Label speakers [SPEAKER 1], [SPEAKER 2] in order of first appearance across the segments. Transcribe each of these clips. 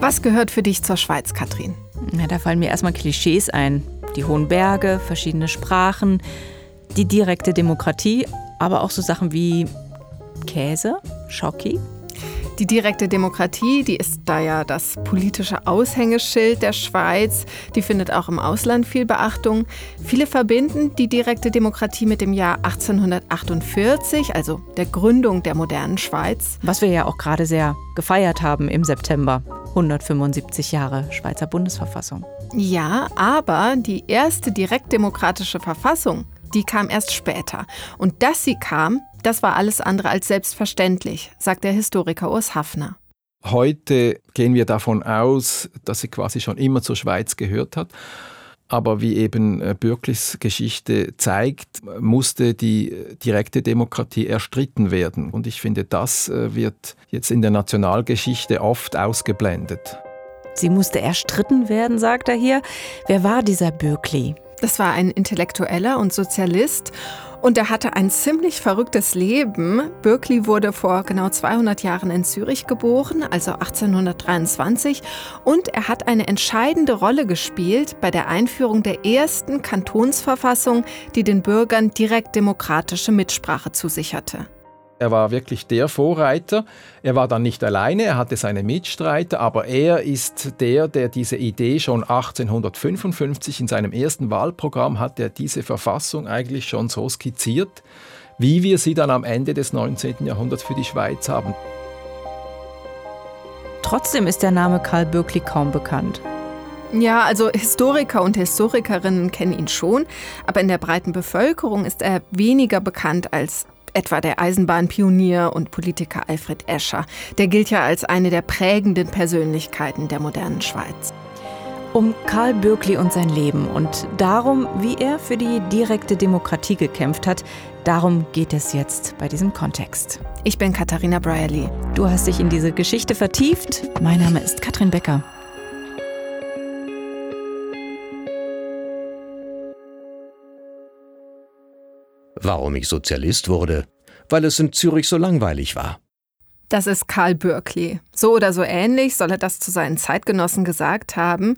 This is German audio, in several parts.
[SPEAKER 1] Was gehört für dich zur Schweiz, Katrin?
[SPEAKER 2] Ja, da fallen mir erstmal Klischees ein. Die hohen Berge, verschiedene Sprachen, die direkte Demokratie, aber auch so Sachen wie Käse, Schocki.
[SPEAKER 1] Die direkte Demokratie, die ist da ja das politische Aushängeschild der Schweiz. Die findet auch im Ausland viel Beachtung. Viele verbinden die direkte Demokratie mit dem Jahr 1848, also der Gründung der modernen Schweiz.
[SPEAKER 2] Was wir ja auch gerade sehr gefeiert haben im September. 175 Jahre Schweizer Bundesverfassung.
[SPEAKER 1] Ja, aber die erste direktdemokratische Verfassung, die kam erst später. Und dass sie kam, das war alles andere als selbstverständlich, sagt der Historiker Urs Hafner.
[SPEAKER 3] Heute gehen wir davon aus, dass sie quasi schon immer zur Schweiz gehört hat. Aber wie eben äh, Bürklis Geschichte zeigt, musste die direkte Demokratie erstritten werden. Und ich finde, das äh, wird jetzt in der Nationalgeschichte oft ausgeblendet.
[SPEAKER 2] Sie musste erstritten werden, sagt er hier. Wer war dieser Bürkli?
[SPEAKER 1] Das war ein Intellektueller und Sozialist und er hatte ein ziemlich verrücktes Leben. Berkeley wurde vor genau 200 Jahren in Zürich geboren, also 1823. Und er hat eine entscheidende Rolle gespielt bei der Einführung der ersten Kantonsverfassung, die den Bürgern direkt demokratische Mitsprache zusicherte.
[SPEAKER 3] Er war wirklich der Vorreiter. Er war dann nicht alleine, er hatte seine Mitstreiter, aber er ist der, der diese Idee schon 1855 in seinem ersten Wahlprogramm hat, er diese Verfassung eigentlich schon so skizziert, wie wir sie dann am Ende des 19. Jahrhunderts für die Schweiz haben.
[SPEAKER 2] Trotzdem ist der Name Karl Bürkli kaum bekannt.
[SPEAKER 1] Ja, also Historiker und Historikerinnen kennen ihn schon, aber in der breiten Bevölkerung ist er weniger bekannt als etwa der Eisenbahnpionier und Politiker Alfred Escher. Der gilt ja als eine der prägenden Persönlichkeiten der modernen Schweiz.
[SPEAKER 2] Um Karl Bürkli und sein Leben und darum, wie er für die direkte Demokratie gekämpft hat, darum geht es jetzt bei diesem Kontext.
[SPEAKER 1] Ich bin Katharina Brierly.
[SPEAKER 2] Du hast dich in diese Geschichte vertieft. Mein Name ist Katrin Becker.
[SPEAKER 4] Warum ich Sozialist wurde? Weil es in Zürich so langweilig war.
[SPEAKER 1] Das ist Karl Bürkli. So oder so ähnlich soll er das zu seinen Zeitgenossen gesagt haben.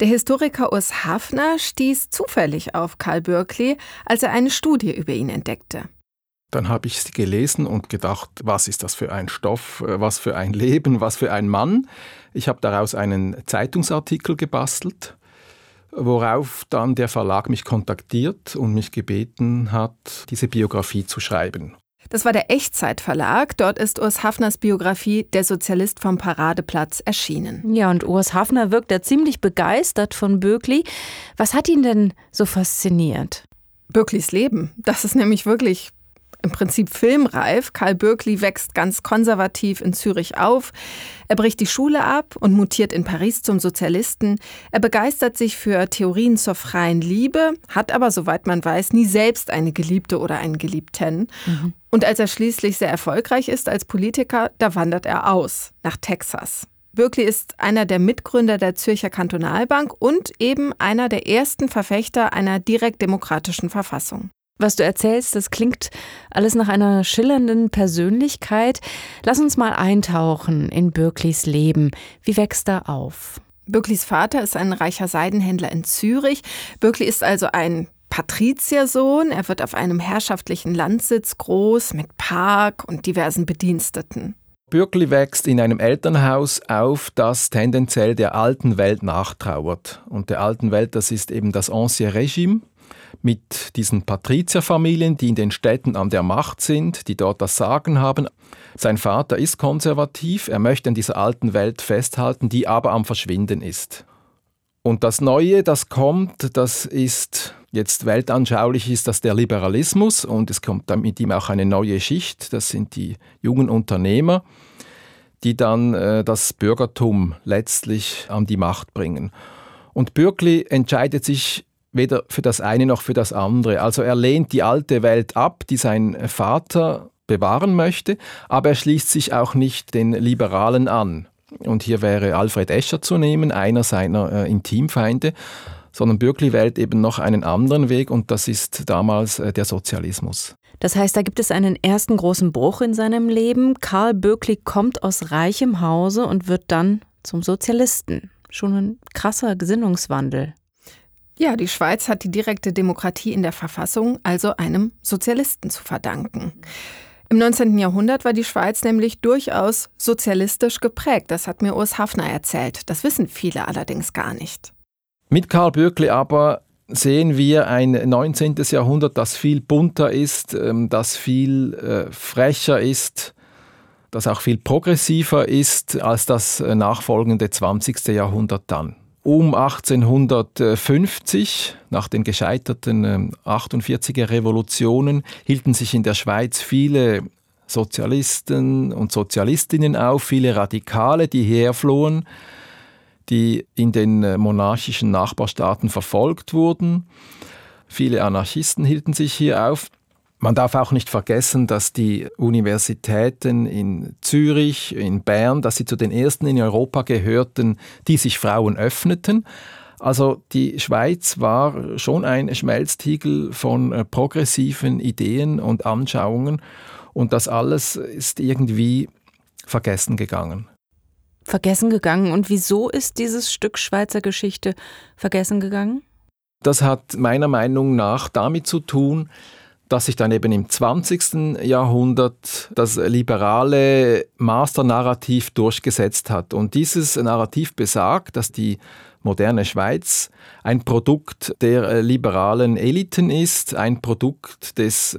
[SPEAKER 1] Der Historiker Urs Hafner stieß zufällig auf Karl Bürkli, als er eine Studie über ihn entdeckte.
[SPEAKER 3] Dann habe ich sie gelesen und gedacht, was ist das für ein Stoff, was für ein Leben, was für ein Mann. Ich habe daraus einen Zeitungsartikel gebastelt worauf dann der Verlag mich kontaktiert und mich gebeten hat, diese Biografie zu schreiben.
[SPEAKER 1] Das war der Echtzeitverlag. Dort ist Urs Hafners Biografie Der Sozialist vom Paradeplatz erschienen.
[SPEAKER 2] Ja, und Urs Hafner wirkt da ziemlich begeistert von Böckli. Was hat ihn denn so fasziniert?
[SPEAKER 1] Böcklis Leben. Das ist nämlich wirklich im Prinzip filmreif. Karl Bürkli wächst ganz konservativ in Zürich auf. Er bricht die Schule ab und mutiert in Paris zum Sozialisten. Er begeistert sich für Theorien zur freien Liebe, hat aber, soweit man weiß, nie selbst eine Geliebte oder einen Geliebten. Mhm. Und als er schließlich sehr erfolgreich ist als Politiker, da wandert er aus nach Texas. Bürkli ist einer der Mitgründer der Zürcher Kantonalbank und eben einer der ersten Verfechter einer direkt demokratischen Verfassung.
[SPEAKER 2] Was du erzählst, das klingt alles nach einer schillernden Persönlichkeit. Lass uns mal eintauchen in Bürklis Leben. Wie wächst er auf?
[SPEAKER 1] Bürklis Vater ist ein reicher Seidenhändler in Zürich. Bürkli ist also ein Patriziersohn. Er wird auf einem herrschaftlichen Landsitz groß mit Park und diversen Bediensteten.
[SPEAKER 3] Bürkli wächst in einem Elternhaus auf, das tendenziell der alten Welt nachtrauert. Und der alten Welt, das ist eben das Ancien Regime mit diesen Patrizierfamilien, die in den Städten an der Macht sind, die dort das Sagen haben. Sein Vater ist konservativ, er möchte an dieser alten Welt festhalten, die aber am Verschwinden ist. Und das Neue, das kommt, das ist jetzt weltanschaulich, ist das der Liberalismus und es kommt mit ihm auch eine neue Schicht, das sind die jungen Unternehmer, die dann äh, das Bürgertum letztlich an die Macht bringen. Und Bürkli entscheidet sich weder für das eine noch für das andere. Also er lehnt die alte Welt ab, die sein Vater bewahren möchte, aber er schließt sich auch nicht den Liberalen an. Und hier wäre Alfred Escher zu nehmen, einer seiner äh, Intimfeinde, sondern Bürkli wählt eben noch einen anderen Weg und das ist damals äh, der Sozialismus.
[SPEAKER 2] Das heißt, da gibt es einen ersten großen Bruch in seinem Leben. Karl Böckli kommt aus reichem Hause und wird dann zum Sozialisten. Schon ein krasser Gesinnungswandel.
[SPEAKER 1] Ja, die Schweiz hat die direkte Demokratie in der Verfassung also einem Sozialisten zu verdanken. Im 19. Jahrhundert war die Schweiz nämlich durchaus sozialistisch geprägt. Das hat mir Urs Hafner erzählt. Das wissen viele allerdings gar nicht.
[SPEAKER 3] Mit Karl Bürkli aber sehen wir ein 19. Jahrhundert, das viel bunter ist, ähm, das viel äh, frecher ist, das auch viel progressiver ist als das äh, nachfolgende 20. Jahrhundert dann. Um 1850, nach den gescheiterten 48er ähm, Revolutionen, hielten sich in der Schweiz viele Sozialisten und Sozialistinnen auf, viele Radikale, die herflohen, die in den äh, monarchischen Nachbarstaaten verfolgt wurden. Viele Anarchisten hielten sich hier auf. Man darf auch nicht vergessen, dass die Universitäten in Zürich, in Bern, dass sie zu den ersten in Europa gehörten, die sich Frauen öffneten. Also die Schweiz war schon ein Schmelztiegel von äh, progressiven Ideen und Anschauungen und das alles ist irgendwie vergessen gegangen.
[SPEAKER 2] Vergessen gegangen. Und wieso ist dieses Stück Schweizer Geschichte vergessen gegangen?
[SPEAKER 3] Das hat meiner Meinung nach damit zu tun, dass sich dann eben im 20. Jahrhundert das liberale Masternarrativ durchgesetzt hat. Und dieses Narrativ besagt, dass die moderne Schweiz ein Produkt der liberalen Eliten ist, ein Produkt des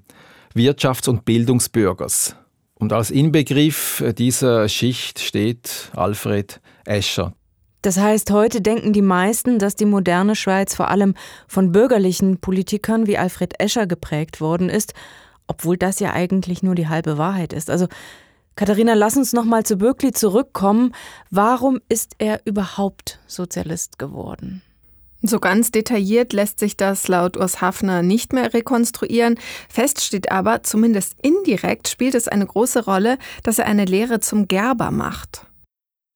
[SPEAKER 3] Wirtschafts- und Bildungsbürgers. Und als Inbegriff dieser Schicht steht Alfred Escher.
[SPEAKER 2] Das heißt, heute denken die meisten, dass die moderne Schweiz vor allem von bürgerlichen Politikern wie Alfred Escher geprägt worden ist, obwohl das ja eigentlich nur die halbe Wahrheit ist. Also Katharina, lass uns noch mal zu Böckli zurückkommen. Warum ist er überhaupt Sozialist geworden?
[SPEAKER 1] So ganz detailliert lässt sich das laut Urs Hafner nicht mehr rekonstruieren. Fest steht aber, zumindest indirekt spielt es eine große Rolle, dass er eine Lehre zum Gerber macht.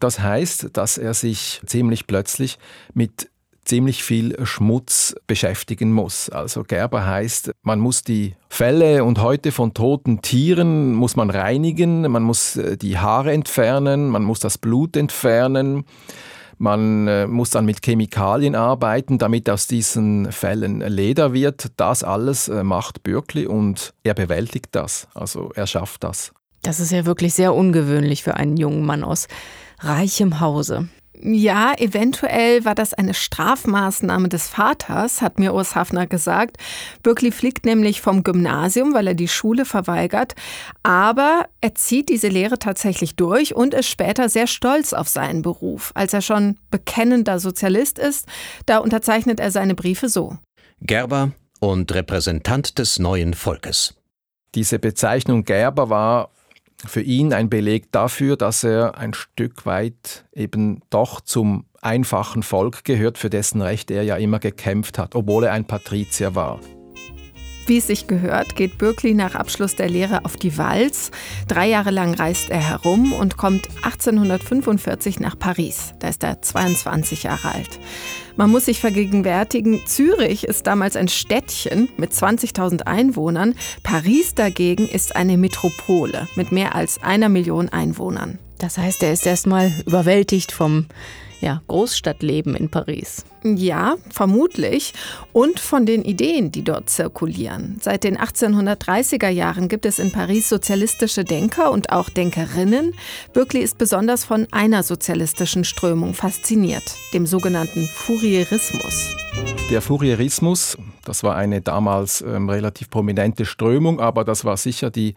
[SPEAKER 3] Das heißt, dass er sich ziemlich plötzlich mit ziemlich viel Schmutz beschäftigen muss. Also Gerber heißt, man muss die Felle und Häute von toten Tieren muss man reinigen, man muss äh, die Haare entfernen, man muss das Blut entfernen. Man äh, muss dann mit Chemikalien arbeiten, damit aus diesen Fällen Leder wird. Das alles äh, macht Bürkli und er bewältigt das. Also er schafft das.
[SPEAKER 2] Das ist ja wirklich sehr ungewöhnlich für einen jungen Mann aus reichem Hause.
[SPEAKER 1] Ja, eventuell war das eine Strafmaßnahme des Vaters, hat mir Urs Hafner gesagt. Bürkli fliegt nämlich vom Gymnasium, weil er die Schule verweigert. Aber er zieht diese Lehre tatsächlich durch und ist später sehr stolz auf seinen Beruf. Als er schon bekennender Sozialist ist, da unterzeichnet er seine Briefe so.
[SPEAKER 4] Gerber und Repräsentant des neuen Volkes.
[SPEAKER 3] Diese Bezeichnung Gerber war für ihn ein Beleg dafür, dass er ein Stück weit eben doch zum einfachen Volk gehört, für dessen Recht er ja immer gekämpft hat, obwohl er ein Patrizier war.
[SPEAKER 1] Wie es sich gehört, geht Bürkli nach Abschluss der Lehre auf die Walz. Drei Jahre lang reist er herum und kommt 1845 nach Paris. Da ist er 22 Jahre alt. Man muss sich vergegenwärtigen, Zürich ist damals ein Städtchen mit 20.000 Einwohnern. Paris dagegen ist eine Metropole mit mehr als einer Million Einwohnern.
[SPEAKER 2] Das heißt, er ist erstmal überwältigt vom ja, Großstadtleben in Paris.
[SPEAKER 1] Ja, vermutlich. Und von den Ideen, die dort zirkulieren. Seit den 1830er Jahren gibt es in Paris sozialistische Denker und auch Denkerinnen. Bürkli ist besonders von einer sozialistischen Strömung fasziniert, dem sogenannten Fourierismus.
[SPEAKER 3] Der Fourierismus, das war eine damals ähm, relativ prominente Strömung, aber das war sicher die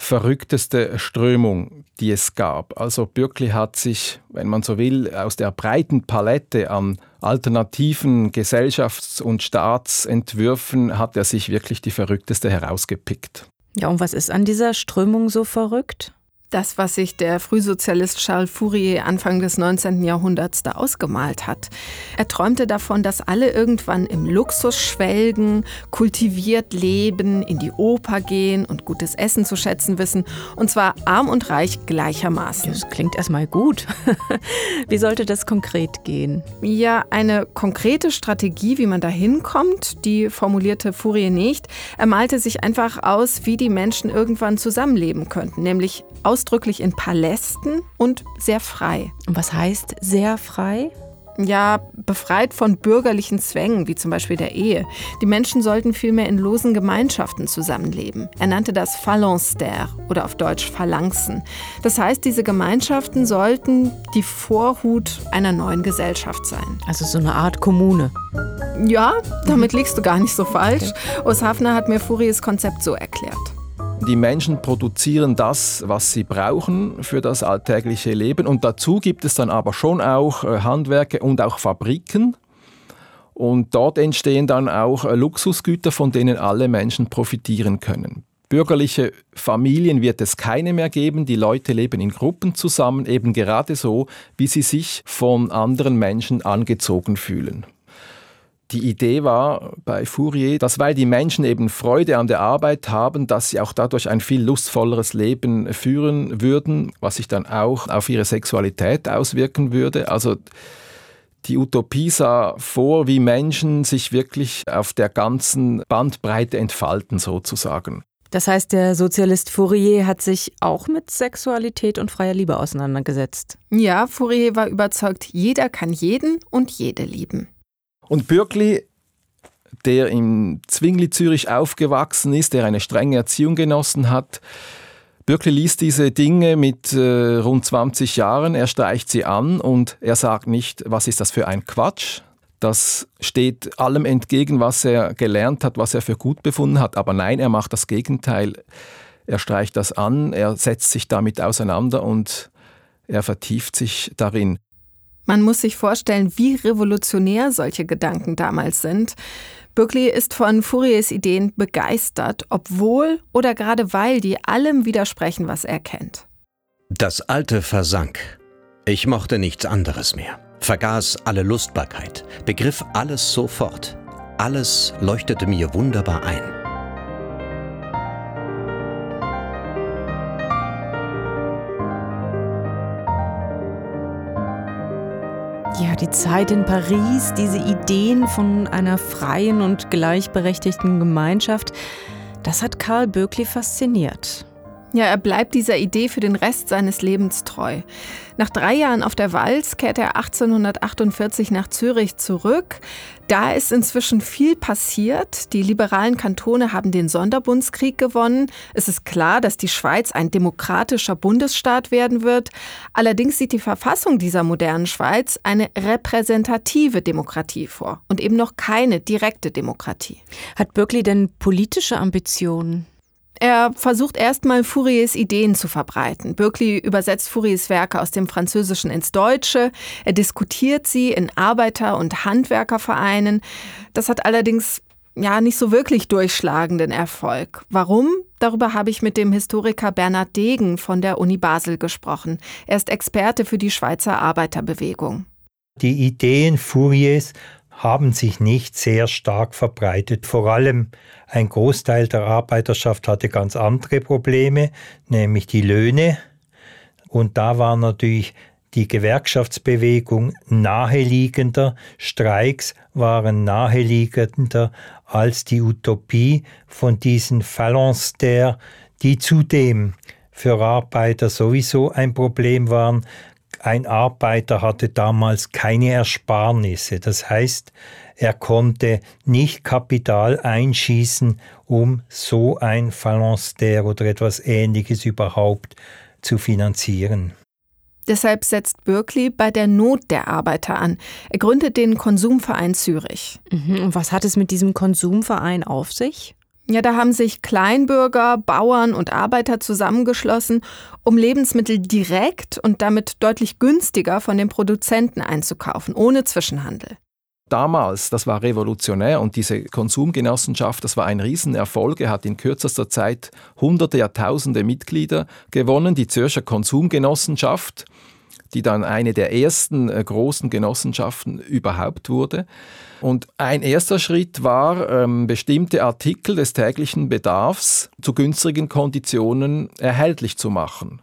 [SPEAKER 3] verrückteste Strömung, die es gab. Also Bürkli hat sich, wenn man so will, aus der breiten Palette an alternativen Gesellschafts- und Staatsentwürfen hat er sich wirklich die verrückteste herausgepickt.
[SPEAKER 2] Ja, und was ist an dieser Strömung so verrückt?
[SPEAKER 1] Das, was sich der Frühsozialist Charles Fourier Anfang des 19. Jahrhunderts da ausgemalt hat. Er träumte davon, dass alle irgendwann im Luxus schwelgen, kultiviert leben, in die Oper gehen und gutes Essen zu schätzen wissen. Und zwar arm und reich gleichermaßen.
[SPEAKER 2] Das klingt erstmal gut. wie sollte das konkret gehen?
[SPEAKER 1] Ja, eine konkrete Strategie, wie man da hinkommt, die formulierte Fourier nicht. Er malte sich einfach aus, wie die Menschen irgendwann zusammenleben könnten, nämlich aus ausdrücklich in Palästen und sehr frei.
[SPEAKER 2] Und was heißt sehr frei?
[SPEAKER 1] ja, befreit von bürgerlichen Zwängen, wie zum Beispiel der Ehe. Die Menschen sollten vielmehr in losen Gemeinschaften zusammenleben. Er nannte das Phalanstère oder auf Deutsch Phalanxen. Das heißt, diese Gemeinschaften sollten die Vorhut einer neuen Gesellschaft sein.
[SPEAKER 2] Also so eine Art Kommune.
[SPEAKER 1] Ja, damit liegst du gar nicht so falsch. Okay. Urs Hafner hat mir Furies Konzept so erklärt.
[SPEAKER 3] Die Menschen produzieren das, was sie brauchen für das alltägliche Leben. Und dazu gibt es dann aber schon auch äh, Handwerke und auch Fabriken. Und dort entstehen dann auch äh, Luxusgüter, von denen alle Menschen profitieren können. Bürgerliche Familien wird es keine mehr geben. Die Leute leben in Gruppen zusammen, eben gerade so, wie sie sich von anderen Menschen angezogen fühlen. Die Idee war bei Fourier, dass weil die Menschen eben Freude an der Arbeit haben, dass sie auch dadurch ein viel lustvolleres Leben führen würden, was sich dann auch auf ihre Sexualität auswirken würde. Also die Utopie sah vor, wie Menschen sich wirklich auf der ganzen Bandbreite entfalten sozusagen.
[SPEAKER 2] Das heißt, der Sozialist Fourier hat sich auch mit Sexualität und freier Liebe auseinandergesetzt.
[SPEAKER 1] Ja, Fourier war überzeugt, jeder kann jeden und jede lieben.
[SPEAKER 3] Und Bürkli, der in Zwingli Zürich aufgewachsen ist, der eine strenge Erziehung genossen hat, Bürkli liest diese Dinge mit äh, rund 20 Jahren, er streicht sie an und er sagt nicht, was ist das für ein Quatsch. Das steht allem entgegen, was er gelernt hat, was er für gut befunden hat. Aber nein, er macht das Gegenteil. Er streicht das an, er setzt sich damit auseinander und er vertieft sich darin.
[SPEAKER 1] Man muss sich vorstellen, wie revolutionär solche Gedanken damals sind. Berkeley ist von Fouriers Ideen begeistert, obwohl oder gerade weil die allem widersprechen, was er kennt.
[SPEAKER 4] Das Alte versank. Ich mochte nichts anderes mehr, vergaß alle Lustbarkeit, begriff alles sofort. Alles leuchtete mir wunderbar ein.
[SPEAKER 2] Ja, die Zeit in Paris, diese Ideen von einer freien und gleichberechtigten Gemeinschaft, das hat Karl Böckli fasziniert.
[SPEAKER 1] Ja, er bleibt dieser Idee für den Rest seines Lebens treu. Nach drei Jahren auf der Walz kehrt er 1848 nach Zürich zurück. Da ist inzwischen viel passiert. Die liberalen Kantone haben den Sonderbundskrieg gewonnen. Es ist klar, dass die Schweiz ein demokratischer Bundesstaat werden wird. Allerdings sieht die Verfassung dieser modernen Schweiz eine repräsentative Demokratie vor und eben noch keine direkte Demokratie.
[SPEAKER 2] Hat Berkeley denn politische Ambitionen?
[SPEAKER 1] Er versucht erstmal Fouriers Ideen zu verbreiten. Berkeley übersetzt Fouriers Werke aus dem Französischen ins Deutsche. Er diskutiert sie in Arbeiter- und Handwerkervereinen. Das hat allerdings ja nicht so wirklich durchschlagenden Erfolg. Warum? Darüber habe ich mit dem Historiker Bernhard Degen von der Uni Basel gesprochen. Er ist Experte für die Schweizer Arbeiterbewegung.
[SPEAKER 5] Die Ideen Fouriers haben sich nicht sehr stark verbreitet. Vor allem ein Großteil der Arbeiterschaft hatte ganz andere Probleme, nämlich die Löhne. Und da war natürlich die Gewerkschaftsbewegung naheliegender, Streiks waren naheliegender als die Utopie von diesen Phalanstères, die zudem für Arbeiter sowieso ein Problem waren, ein Arbeiter hatte damals keine Ersparnisse. Das heißt, er konnte nicht Kapital einschießen, um so ein Phalanstère oder etwas Ähnliches überhaupt zu finanzieren.
[SPEAKER 1] Deshalb setzt Berkeley bei der Not der Arbeiter an. Er gründet den Konsumverein Zürich.
[SPEAKER 2] Mhm. Und was hat es mit diesem Konsumverein auf sich?
[SPEAKER 1] Ja, da haben sich Kleinbürger, Bauern und Arbeiter zusammengeschlossen, um Lebensmittel direkt und damit deutlich günstiger von den Produzenten einzukaufen, ohne Zwischenhandel.
[SPEAKER 3] Damals, das war revolutionär und diese Konsumgenossenschaft, das war ein Riesenerfolg. Er hat in kürzester Zeit hunderte, Jahrtausende Mitglieder gewonnen. Die Zürcher Konsumgenossenschaft, die dann eine der ersten äh, großen Genossenschaften überhaupt wurde. Und ein erster Schritt war, ähm, bestimmte Artikel des täglichen Bedarfs zu günstigen Konditionen erhältlich zu machen.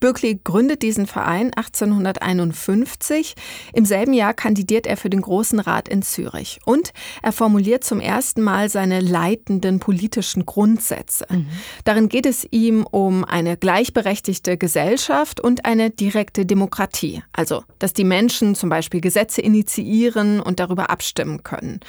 [SPEAKER 1] Berkeley gründet diesen Verein 1851. Im selben Jahr kandidiert er für den Großen Rat in Zürich. Und er formuliert zum ersten Mal seine leitenden politischen Grundsätze. Mhm. Darin geht es ihm um eine gleichberechtigte Gesellschaft und eine direkte Demokratie. Also, dass die Menschen zum Beispiel Gesetze initiieren und darüber abstimmen können.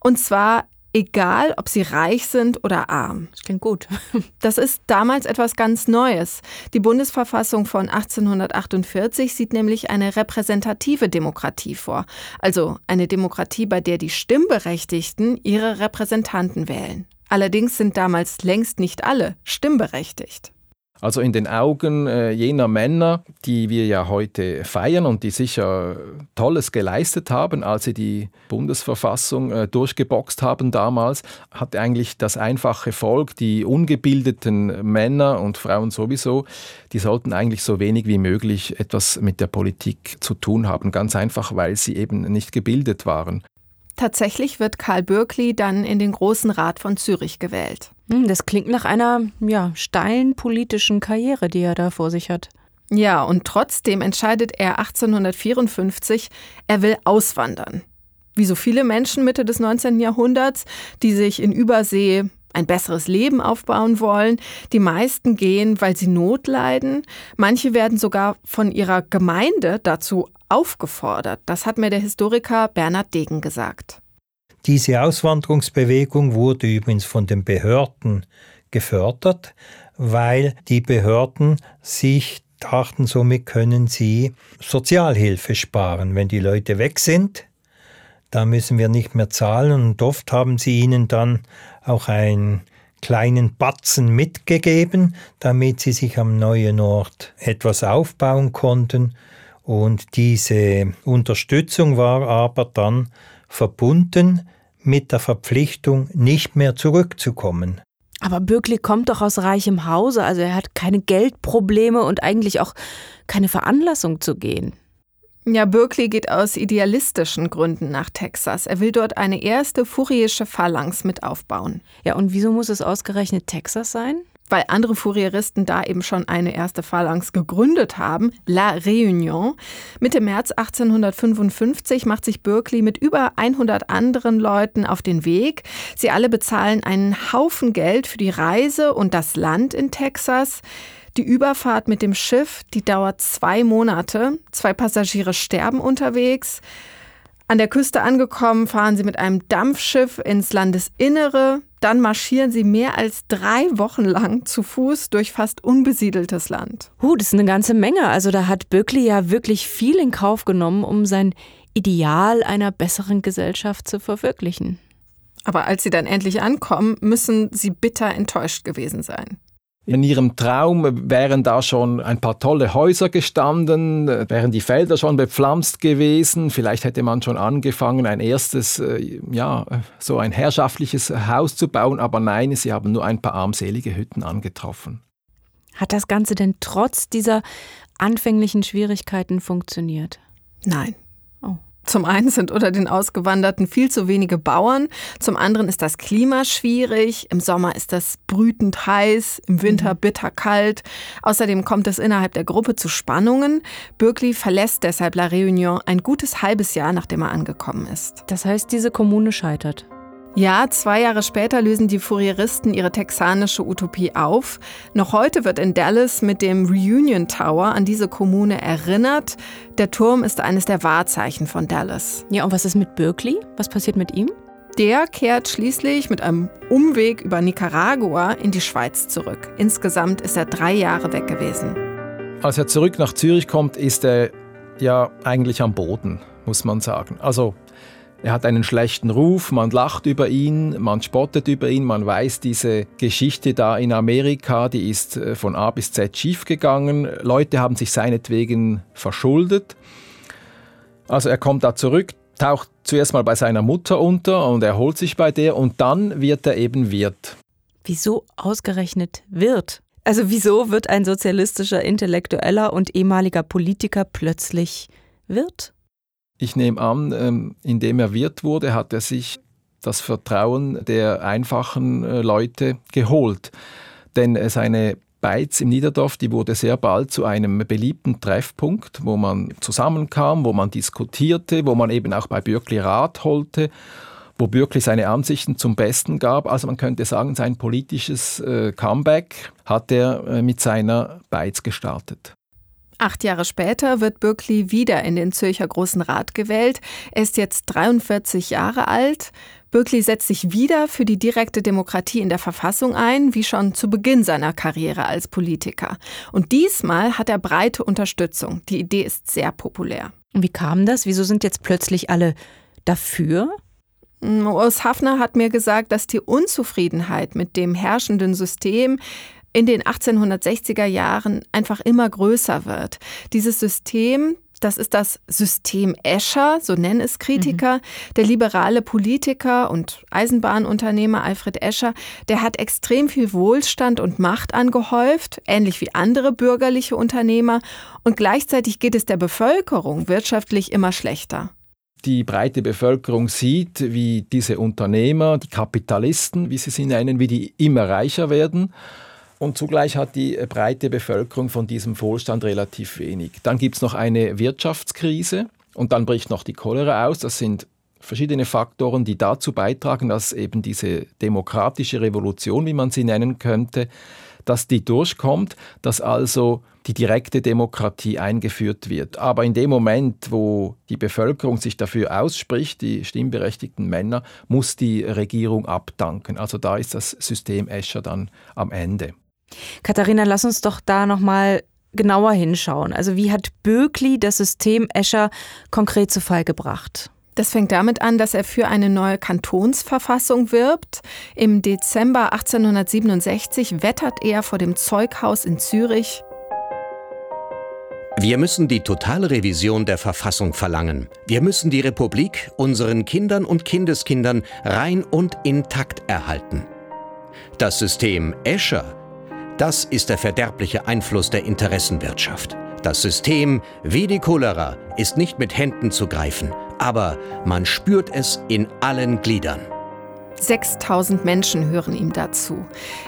[SPEAKER 1] Und zwar egal ob sie reich sind oder arm.
[SPEAKER 2] Das klingt gut.
[SPEAKER 1] Das ist damals etwas ganz Neues. Die Bundesverfassung von 1848 sieht nämlich eine repräsentative Demokratie vor, also eine Demokratie, bei der die Stimmberechtigten ihre Repräsentanten wählen. Allerdings sind damals längst nicht alle stimmberechtigt.
[SPEAKER 3] Also in den Augen äh, jener Männer, die wir ja heute feiern und die sicher Tolles geleistet haben, als sie die Bundesverfassung äh, durchgeboxt haben damals, hat eigentlich das einfache Volk, die ungebildeten Männer und Frauen sowieso, die sollten eigentlich so wenig wie möglich etwas mit der Politik zu tun haben. Ganz einfach, weil sie eben nicht gebildet waren.
[SPEAKER 1] Tatsächlich wird Karl Bürkli dann in den Großen Rat von Zürich gewählt.
[SPEAKER 2] Hm, das klingt nach einer ja, steilen politischen Karriere, die er da vor sich hat.
[SPEAKER 1] Ja, und trotzdem entscheidet er 1854, er will auswandern. Wie so viele Menschen Mitte des 19. Jahrhunderts, die sich in Übersee ein besseres Leben aufbauen wollen. Die meisten gehen, weil sie Not leiden. Manche werden sogar von ihrer Gemeinde dazu aufgefordert. Das hat mir der Historiker Bernhard Degen gesagt.
[SPEAKER 5] Diese Auswanderungsbewegung wurde übrigens von den Behörden gefördert, weil die Behörden sich dachten, somit können sie Sozialhilfe sparen. Wenn die Leute weg sind, da müssen wir nicht mehr zahlen und oft haben sie ihnen dann auch einen kleinen Batzen mitgegeben, damit sie sich am neuen Ort etwas aufbauen konnten. Und diese Unterstützung war aber dann verbunden mit der Verpflichtung, nicht mehr zurückzukommen.
[SPEAKER 2] Aber Böckli kommt doch aus reichem Hause, also er hat keine Geldprobleme und eigentlich auch keine Veranlassung zu gehen.
[SPEAKER 1] Ja, Berkeley geht aus idealistischen Gründen nach Texas. Er will dort eine erste furierische Phalanx mit aufbauen.
[SPEAKER 2] Ja, und wieso muss es ausgerechnet Texas sein?
[SPEAKER 1] Weil andere Fourieristen da eben schon eine erste Phalanx gegründet haben, La Réunion. Mitte März 1855 macht sich Berkeley mit über 100 anderen Leuten auf den Weg. Sie alle bezahlen einen Haufen Geld für die Reise und das Land in Texas. Die Überfahrt mit dem Schiff, die dauert zwei Monate. Zwei Passagiere sterben unterwegs. An der Küste angekommen, fahren sie mit einem Dampfschiff ins Landesinnere. Dann marschieren sie mehr als drei Wochen lang zu Fuß durch fast unbesiedeltes Land.
[SPEAKER 2] Huh, das ist eine ganze Menge. Also da hat Böckli ja wirklich viel in Kauf genommen, um sein Ideal einer besseren Gesellschaft zu verwirklichen.
[SPEAKER 1] Aber als sie dann endlich ankommen, müssen sie bitter enttäuscht gewesen sein.
[SPEAKER 3] In ihrem Traum wären da schon ein paar tolle Häuser gestanden, wären die Felder schon bepflanzt gewesen. Vielleicht hätte man schon angefangen, ein erstes, äh, ja, so ein herrschaftliches Haus zu bauen. Aber nein, sie haben nur ein paar armselige Hütten angetroffen.
[SPEAKER 2] Hat das Ganze denn trotz dieser anfänglichen Schwierigkeiten funktioniert?
[SPEAKER 1] Nein. Zum einen sind unter den Ausgewanderten viel zu wenige Bauern, zum anderen ist das Klima schwierig, im Sommer ist das brütend heiß, im Winter mhm. bitter kalt. Außerdem kommt es innerhalb der Gruppe zu Spannungen. Berkeley verlässt deshalb La Réunion ein gutes halbes Jahr, nachdem er angekommen ist.
[SPEAKER 2] Das heißt, diese Kommune scheitert.
[SPEAKER 1] Ja, zwei Jahre später lösen die Fourieristen ihre texanische Utopie auf. Noch heute wird in Dallas mit dem Reunion Tower an diese Kommune erinnert. Der Turm ist eines der Wahrzeichen von Dallas.
[SPEAKER 2] Ja, und was ist mit Berkeley? Was passiert mit ihm?
[SPEAKER 1] Der kehrt schließlich mit einem Umweg über Nicaragua in die Schweiz zurück. Insgesamt ist er drei Jahre weg gewesen.
[SPEAKER 3] Als er zurück nach Zürich kommt, ist er ja eigentlich am Boden, muss man sagen. Also er hat einen schlechten Ruf, man lacht über ihn, man spottet über ihn, man weiß, diese Geschichte da in Amerika, die ist äh, von A bis Z schiefgegangen. Leute haben sich seinetwegen verschuldet. Also er kommt da zurück, taucht zuerst mal bei seiner Mutter unter und erholt sich bei der und dann wird er eben Wirt.
[SPEAKER 2] Wieso ausgerechnet Wirt? Also wieso wird ein sozialistischer Intellektueller und ehemaliger Politiker plötzlich Wirt?
[SPEAKER 3] Ich nehme an, ähm, indem er Wirt wurde, hat er sich das Vertrauen der einfachen äh, Leute geholt. Denn äh, seine Beiz im Niederdorf, die wurde sehr bald zu einem beliebten Treffpunkt, wo man zusammenkam, wo man diskutierte, wo man eben auch bei Bürkli Rat holte, wo Bürkli seine Ansichten zum Besten gab. Also man könnte sagen, sein politisches äh, Comeback hat er mit seiner Beiz gestartet.
[SPEAKER 1] Acht Jahre später wird Bürkli wieder in den Zürcher Großen Rat gewählt. Er ist jetzt 43 Jahre alt. Bürkli setzt sich wieder für die direkte Demokratie in der Verfassung ein, wie schon zu Beginn seiner Karriere als Politiker. Und diesmal hat er breite Unterstützung. Die Idee ist sehr populär.
[SPEAKER 2] Wie kam das? Wieso sind jetzt plötzlich alle dafür?
[SPEAKER 1] Urs Hafner hat mir gesagt, dass die Unzufriedenheit mit dem herrschenden System in den 1860er Jahren einfach immer größer wird. Dieses System, das ist das System Escher, so nennen es Kritiker. Mhm. Der liberale Politiker und Eisenbahnunternehmer Alfred Escher, der hat extrem viel Wohlstand und Macht angehäuft, ähnlich wie andere bürgerliche Unternehmer. Und gleichzeitig geht es der Bevölkerung wirtschaftlich immer schlechter
[SPEAKER 3] die breite Bevölkerung sieht, wie diese Unternehmer, die Kapitalisten, wie sie sie nennen, wie die immer reicher werden und zugleich hat die äh, breite Bevölkerung von diesem Wohlstand relativ wenig. Dann gibt es noch eine Wirtschaftskrise und dann bricht noch die Cholera aus. Das sind verschiedene Faktoren, die dazu beitragen, dass eben diese demokratische Revolution, wie man sie nennen könnte, dass die durchkommt, dass also die direkte Demokratie eingeführt wird. Aber in dem Moment, wo die Bevölkerung sich dafür ausspricht, die stimmberechtigten Männer, muss die Regierung abdanken. Also da ist das System Escher dann am Ende.
[SPEAKER 2] Katharina, lass uns doch da nochmal genauer hinschauen. Also wie hat Böckli das System Escher konkret zu Fall gebracht?
[SPEAKER 1] Das fängt damit an, dass er für eine neue Kantonsverfassung wirbt. Im Dezember 1867 wettert er vor dem Zeughaus in Zürich.
[SPEAKER 4] Wir müssen die Totalrevision der Verfassung verlangen. Wir müssen die Republik unseren Kindern und Kindeskindern rein und intakt erhalten. Das System Escher das ist der verderbliche Einfluss der Interessenwirtschaft. Das System, wie die Cholera, ist nicht mit Händen zu greifen, aber man spürt es in allen Gliedern.
[SPEAKER 1] 6000 Menschen hören ihm dazu.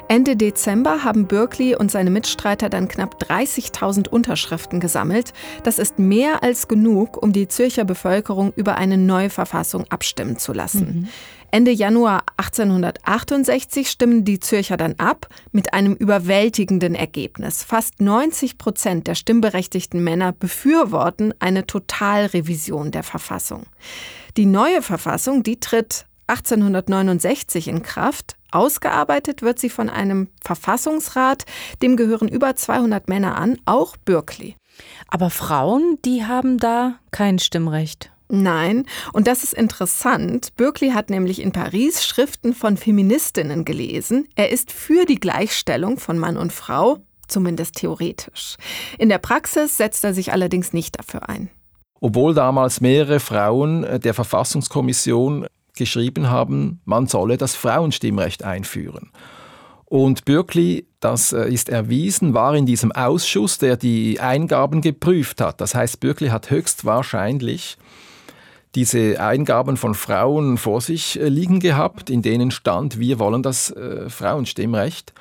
[SPEAKER 1] Ende Dezember haben Berkeley und seine Mitstreiter dann knapp 30.000 Unterschriften gesammelt. Das ist mehr als genug, um die Zürcher Bevölkerung über eine neue Verfassung abstimmen zu lassen. Mhm. Ende Januar 1868 stimmen die Zürcher dann ab mit einem überwältigenden Ergebnis. Fast 90 Prozent der stimmberechtigten Männer befürworten eine Totalrevision der Verfassung. Die neue Verfassung, die tritt 1869 in Kraft. Ausgearbeitet wird sie von einem Verfassungsrat, dem gehören über 200 Männer an, auch Bürkli.
[SPEAKER 2] Aber Frauen, die haben da kein Stimmrecht.
[SPEAKER 1] Nein, und das ist interessant. Berkeley hat nämlich in Paris Schriften von Feministinnen gelesen. Er ist für die Gleichstellung von Mann und Frau, zumindest theoretisch. In der Praxis setzt er sich allerdings nicht dafür ein.
[SPEAKER 3] Obwohl damals mehrere Frauen der Verfassungskommission geschrieben haben, man solle das Frauenstimmrecht einführen. Und Bürkli, das äh, ist erwiesen, war in diesem Ausschuss, der die Eingaben geprüft hat. Das heißt, Bürkli hat höchstwahrscheinlich diese Eingaben von Frauen vor sich äh, liegen gehabt, in denen stand, wir wollen das äh, Frauenstimmrecht.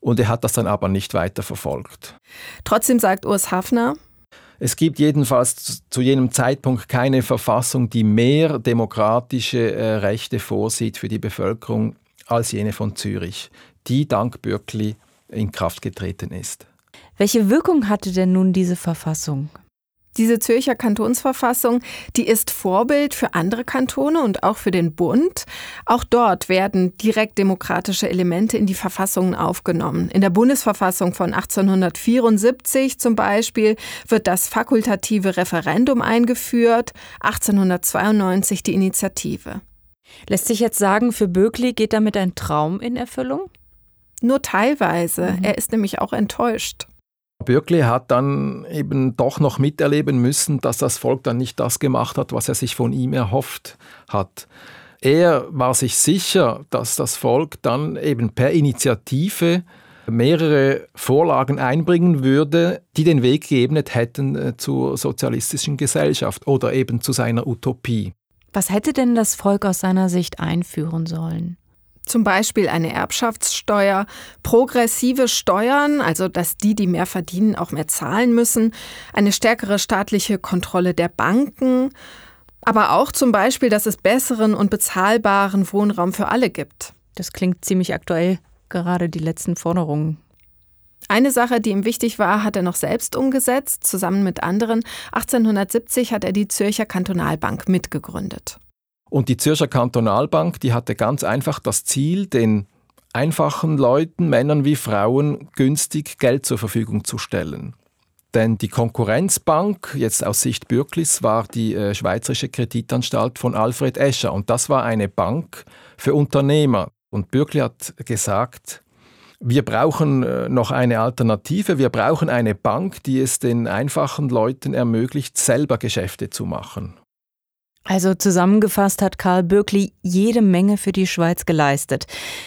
[SPEAKER 3] Und er hat das dann aber nicht weiter verfolgt.
[SPEAKER 1] Trotzdem sagt Urs Hafner,
[SPEAKER 3] es gibt jedenfalls zu jenem Zeitpunkt keine Verfassung, die mehr demokratische äh, Rechte vorsieht für die Bevölkerung als jene von Zürich, die dank Bürkli in Kraft getreten ist.
[SPEAKER 2] Welche Wirkung hatte denn nun diese Verfassung?
[SPEAKER 1] Diese Zürcher Kantonsverfassung, die ist Vorbild für andere Kantone und auch für den Bund. Auch dort werden direkt demokratische Elemente in die Verfassungen aufgenommen. In der Bundesverfassung von 1874 zum Beispiel wird das fakultative Referendum eingeführt, 1892 die Initiative.
[SPEAKER 2] Lässt sich jetzt sagen, für Böckli geht damit ein Traum in Erfüllung?
[SPEAKER 1] Nur teilweise. Mhm. Er ist nämlich auch enttäuscht.
[SPEAKER 3] Bürkli hat dann eben doch noch miterleben müssen, dass das Volk dann nicht das gemacht hat, was er sich von ihm erhofft hat. Er war sich sicher, dass das Volk dann eben per Initiative mehrere Vorlagen einbringen würde, die den Weg geebnet hätten äh, zur sozialistischen Gesellschaft oder eben zu seiner Utopie.
[SPEAKER 2] Was hätte denn das Volk aus seiner Sicht einführen sollen?
[SPEAKER 1] Zum Beispiel eine Erbschaftssteuer, progressive Steuern, also dass die, die mehr verdienen, auch mehr zahlen müssen, eine stärkere staatliche Kontrolle der Banken, aber auch zum Beispiel, dass es besseren und bezahlbaren Wohnraum für alle gibt.
[SPEAKER 2] Das klingt ziemlich aktuell, gerade die letzten Forderungen.
[SPEAKER 1] Eine Sache, die ihm wichtig war, hat er noch selbst umgesetzt, zusammen mit anderen. 1870 hat er die Zürcher Kantonalbank mitgegründet.
[SPEAKER 3] Und die Zürcher Kantonalbank, die hatte ganz einfach das Ziel, den einfachen Leuten, Männern wie Frauen, günstig Geld zur Verfügung zu stellen. Denn die Konkurrenzbank, jetzt aus Sicht Bürklis, war die äh, Schweizerische Kreditanstalt von Alfred Escher. Und das war eine Bank für Unternehmer. Und Bürkli hat gesagt, wir brauchen äh, noch eine Alternative. Wir brauchen eine Bank, die es den einfachen Leuten ermöglicht, selber Geschäfte zu machen.
[SPEAKER 2] Also zusammengefasst hat Karl Bürkli jede Menge für die Schweiz geleistet.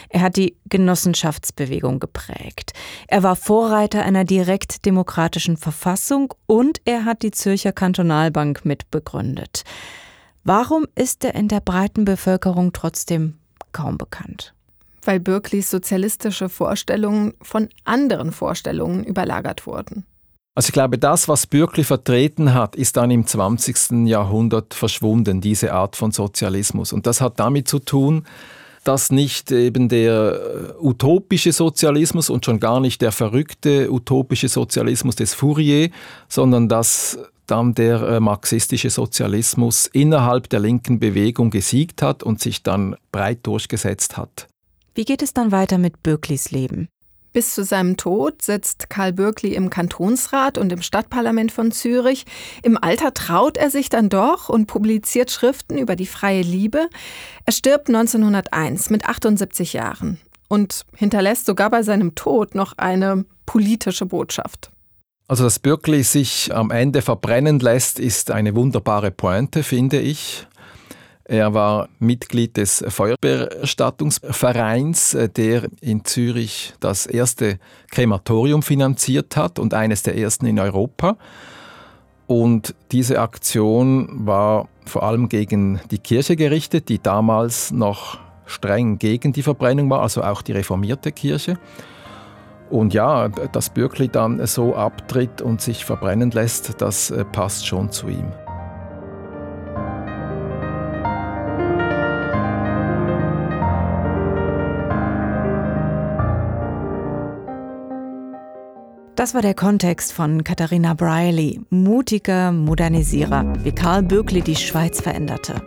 [SPEAKER 2] Er hat die Genossenschaftsbewegung geprägt. Er war Vorreiter einer direkt demokratischen Verfassung und er hat die Zürcher Kantonalbank mitbegründet. Warum ist er in der breiten Bevölkerung trotzdem kaum bekannt?
[SPEAKER 1] Weil Bürklis sozialistische Vorstellungen von anderen Vorstellungen überlagert wurden.
[SPEAKER 3] Also ich glaube, das, was Bürkli vertreten hat, ist dann im 20. Jahrhundert verschwunden, diese Art von Sozialismus. Und das hat damit zu tun, dass nicht eben der äh, utopische Sozialismus und schon gar nicht der verrückte utopische Sozialismus des Fourier, sondern dass dann der äh, marxistische Sozialismus innerhalb der linken Bewegung gesiegt hat und sich dann breit durchgesetzt hat.
[SPEAKER 2] Wie geht es dann weiter mit Bürklis Leben?
[SPEAKER 1] Bis zu seinem Tod sitzt Karl Bürkli im Kantonsrat und im Stadtparlament von Zürich. Im Alter traut er sich dann doch und publiziert Schriften über die freie Liebe. Er stirbt 1901 mit 78 Jahren und hinterlässt sogar bei seinem Tod noch eine politische Botschaft.
[SPEAKER 3] Also, dass Bürkli sich am Ende verbrennen lässt, ist eine wunderbare Pointe, finde ich. Er war Mitglied des Feuerbeerstattungsvereins, äh, der in Zürich das erste Krematorium finanziert hat und eines der ersten in Europa. Und diese Aktion war vor allem gegen die Kirche gerichtet, die damals noch streng gegen die Verbrennung war, also auch die reformierte Kirche. Und ja, dass Bürkli dann so abtritt und sich verbrennen lässt, das äh, passt schon zu ihm.
[SPEAKER 2] Das war der Kontext von Katharina Briley, mutiger Modernisierer, wie Karl Böckli die Schweiz veränderte.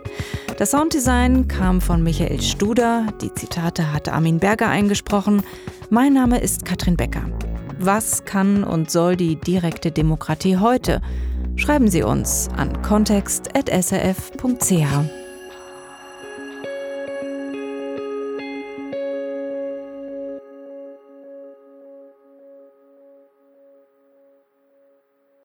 [SPEAKER 2] Das Sounddesign kam von Michael Studer, die Zitate hatte Armin Berger eingesprochen. Mein Name ist Katrin Becker. Was kann und soll die direkte Demokratie heute? Schreiben Sie uns an kontext.srf.ch.